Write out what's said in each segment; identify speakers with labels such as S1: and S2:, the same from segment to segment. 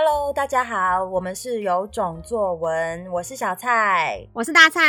S1: Hello，大家好，我们是有种作文，我是小蔡，
S2: 我是大蔡，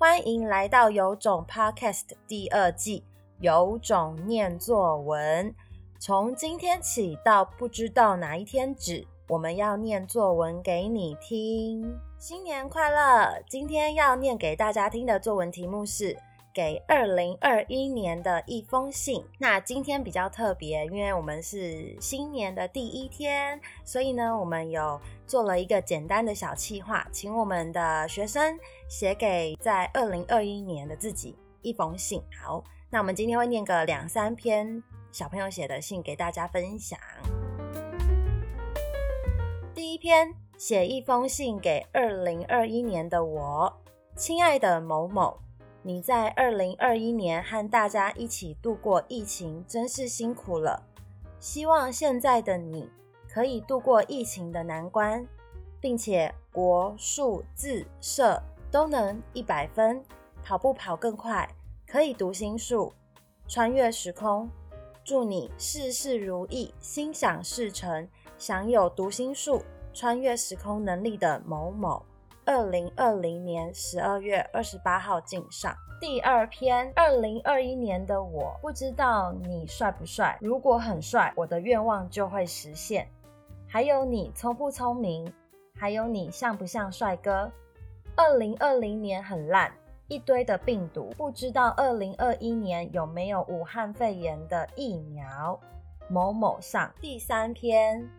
S1: 欢迎来到有种 Podcast 第二季，有种念作文。从今天起到不知道哪一天止，我们要念作文给你听。新年快乐！今天要念给大家听的作文题目是。给二零二一年的一封信。那今天比较特别，因为我们是新年的第一天，所以呢，我们有做了一个简单的小企划，请我们的学生写给在二零二一年的自己一封信。好，那我们今天会念个两三篇小朋友写的信给大家分享。第一篇，写一封信给二零二一年的我，亲爱的某某。你在二零二一年和大家一起度过疫情，真是辛苦了。希望现在的你可以度过疫情的难关，并且国数自社都能一百分，跑步跑更快，可以读心术，穿越时空。祝你事事如意，心想事成，享有读心术、穿越时空能力的某某。二零二零年十二月二十八号敬上。第二篇，二零二一年的我不知道你帅不帅，如果很帅，我的愿望就会实现。还有你聪不聪明，还有你像不像帅哥。二零二零年很烂，一堆的病毒，不知道二零二一年有没有武汉肺炎的疫苗。某某上。第三篇，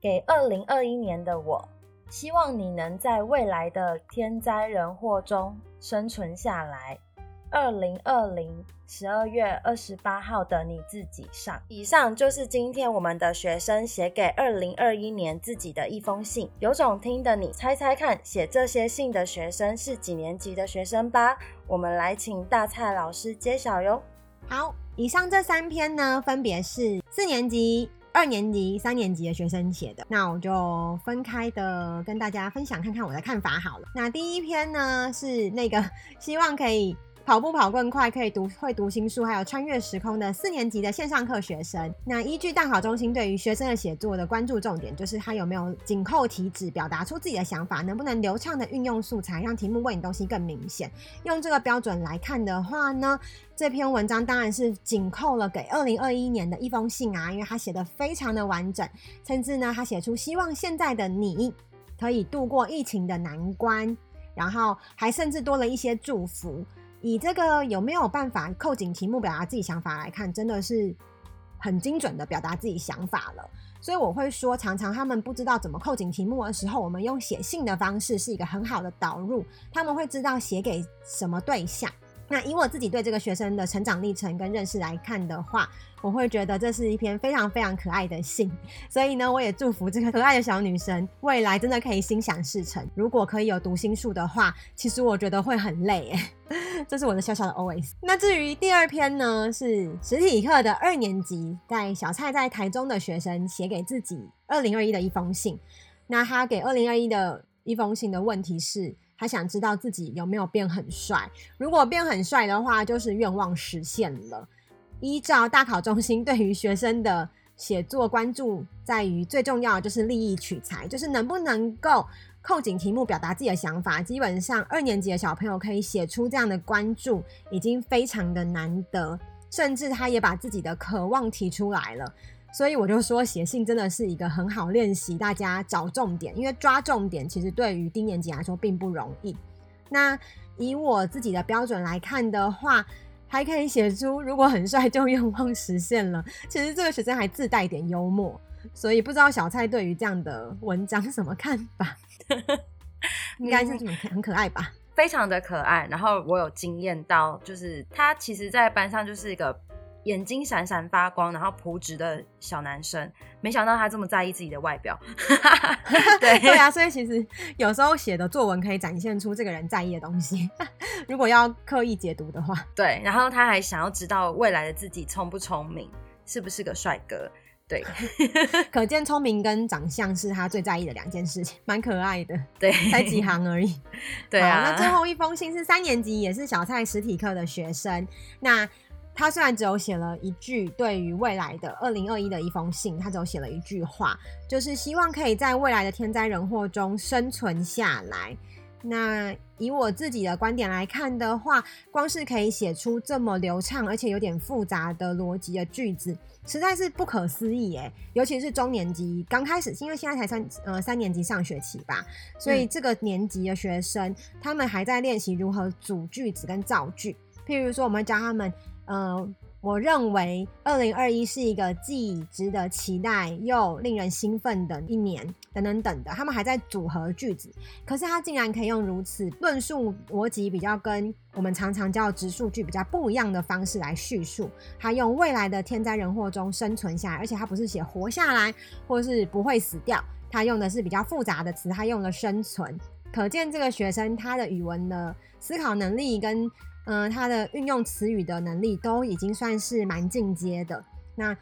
S1: 给二零二一年的我。希望你能在未来的天灾人祸中生存下来。二零二零十二月二十八号的你自己上。以上就是今天我们的学生写给二零二一年自己的一封信。有种听的你猜猜看，写这些信的学生是几年级的学生吧？我们来请大蔡老师揭晓哟。
S2: 好，以上这三篇呢，分别是四年级。二年级、三年级的学生写的，那我就分开的跟大家分享看看我的看法好了。那第一篇呢，是那个 希望可以。跑步跑更快，可以读会读心术，还有穿越时空的四年级的线上课学生。那依据大考中心对于学生的写作的关注重点，就是他有没有紧扣题旨，表达出自己的想法，能不能流畅的运用素材，让题目问你东西更明显。用这个标准来看的话呢，这篇文章当然是紧扣了给二零二一年的一封信啊，因为他写的非常的完整，甚至呢，他写出希望现在的你可以度过疫情的难关，然后还甚至多了一些祝福。你这个有没有办法扣紧题目表达自己想法来看，真的是很精准的表达自己想法了。所以我会说，常常他们不知道怎么扣紧题目的时候，我们用写信的方式是一个很好的导入，他们会知道写给什么对象。那以我自己对这个学生的成长历程跟认识来看的话，我会觉得这是一篇非常非常可爱的信。所以呢，我也祝福这个可爱的小女生未来真的可以心想事成。如果可以有读心术的话，其实我觉得会很累耶，这是我的小小的 OS。那至于第二篇呢，是实体课的二年级在小蔡在台中的学生写给自己二零二一的一封信。那他给二零二一的一封信的问题是。他想知道自己有没有变很帅，如果变很帅的话，就是愿望实现了。依照大考中心 对于学生的写作关注，在于最重要的就是立意取材，就是能不能够扣紧题目，表达自己的想法。基本上二年级的小朋友可以写出这样的关注，已经非常的难得，甚至他也把自己的渴望提出来了。所以我就说，写信真的是一个很好练习大家找重点，因为抓重点其实对于低年级来说并不容易。那以我自己的标准来看的话，还可以写出如果很帅就愿望实现了。其实这个学生还自带一点幽默，所以不知道小蔡对于这样的文章是什么看法？应该是很可爱吧？
S1: 非常的可爱。然后我有惊艳到，就是他其实在班上就是一个。眼睛闪闪发光，然后朴直的小男生，没想到他这么在意自己的外表。
S2: 对对啊，所以其实有时候写的作文可以展现出这个人在意的东西。如果要刻意解读的话，
S1: 对。然后他还想要知道未来的自己聪不聪明，是不是个帅哥？对，
S2: 可见聪明跟长相是他最在意的两件事情，蛮可爱的。
S1: 对，
S2: 才几行而已。
S1: 对啊。
S2: 那最后一封信是三年级，也是小蔡实体课的学生。那他虽然只有写了一句对于未来的二零二一的一封信，他只有写了一句话，就是希望可以在未来的天灾人祸中生存下来。那以我自己的观点来看的话，光是可以写出这么流畅而且有点复杂的逻辑的句子，实在是不可思议诶。尤其是中年级刚开始，因为现在才三呃三年级上学期吧，所以这个年级的学生，嗯、他们还在练习如何组句子跟造句。譬如说，我们教他们，呃。我认为二零二一是一个既值得期待又令人兴奋的一年，等等等的。他们还在组合句子，可是他竟然可以用如此论述逻辑比较跟我们常常叫直述句比较不一样的方式来叙述。他用未来的天灾人祸中生存下来，而且他不是写活下来或是不会死掉，他用的是比较复杂的词，他用了生存。可见这个学生他的语文的思考能力跟。嗯、他的运用词语的能力都已经算是蛮进阶的。那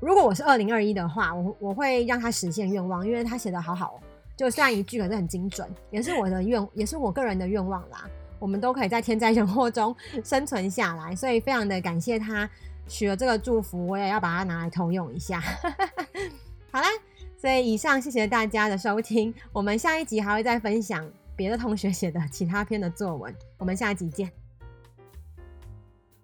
S2: 如果我是二零二一的话，我我会让他实现愿望，因为他写的好好，就虽然一句可是很精准，也是我的愿，也是我个人的愿望啦。我们都可以在天灾人祸中 生存下来，所以非常的感谢他许了这个祝福，我也要把它拿来通用一下。好啦，所以以上谢谢大家的收听，我们下一集还会再分享别的同学写的其他篇的作文，我们下一集见。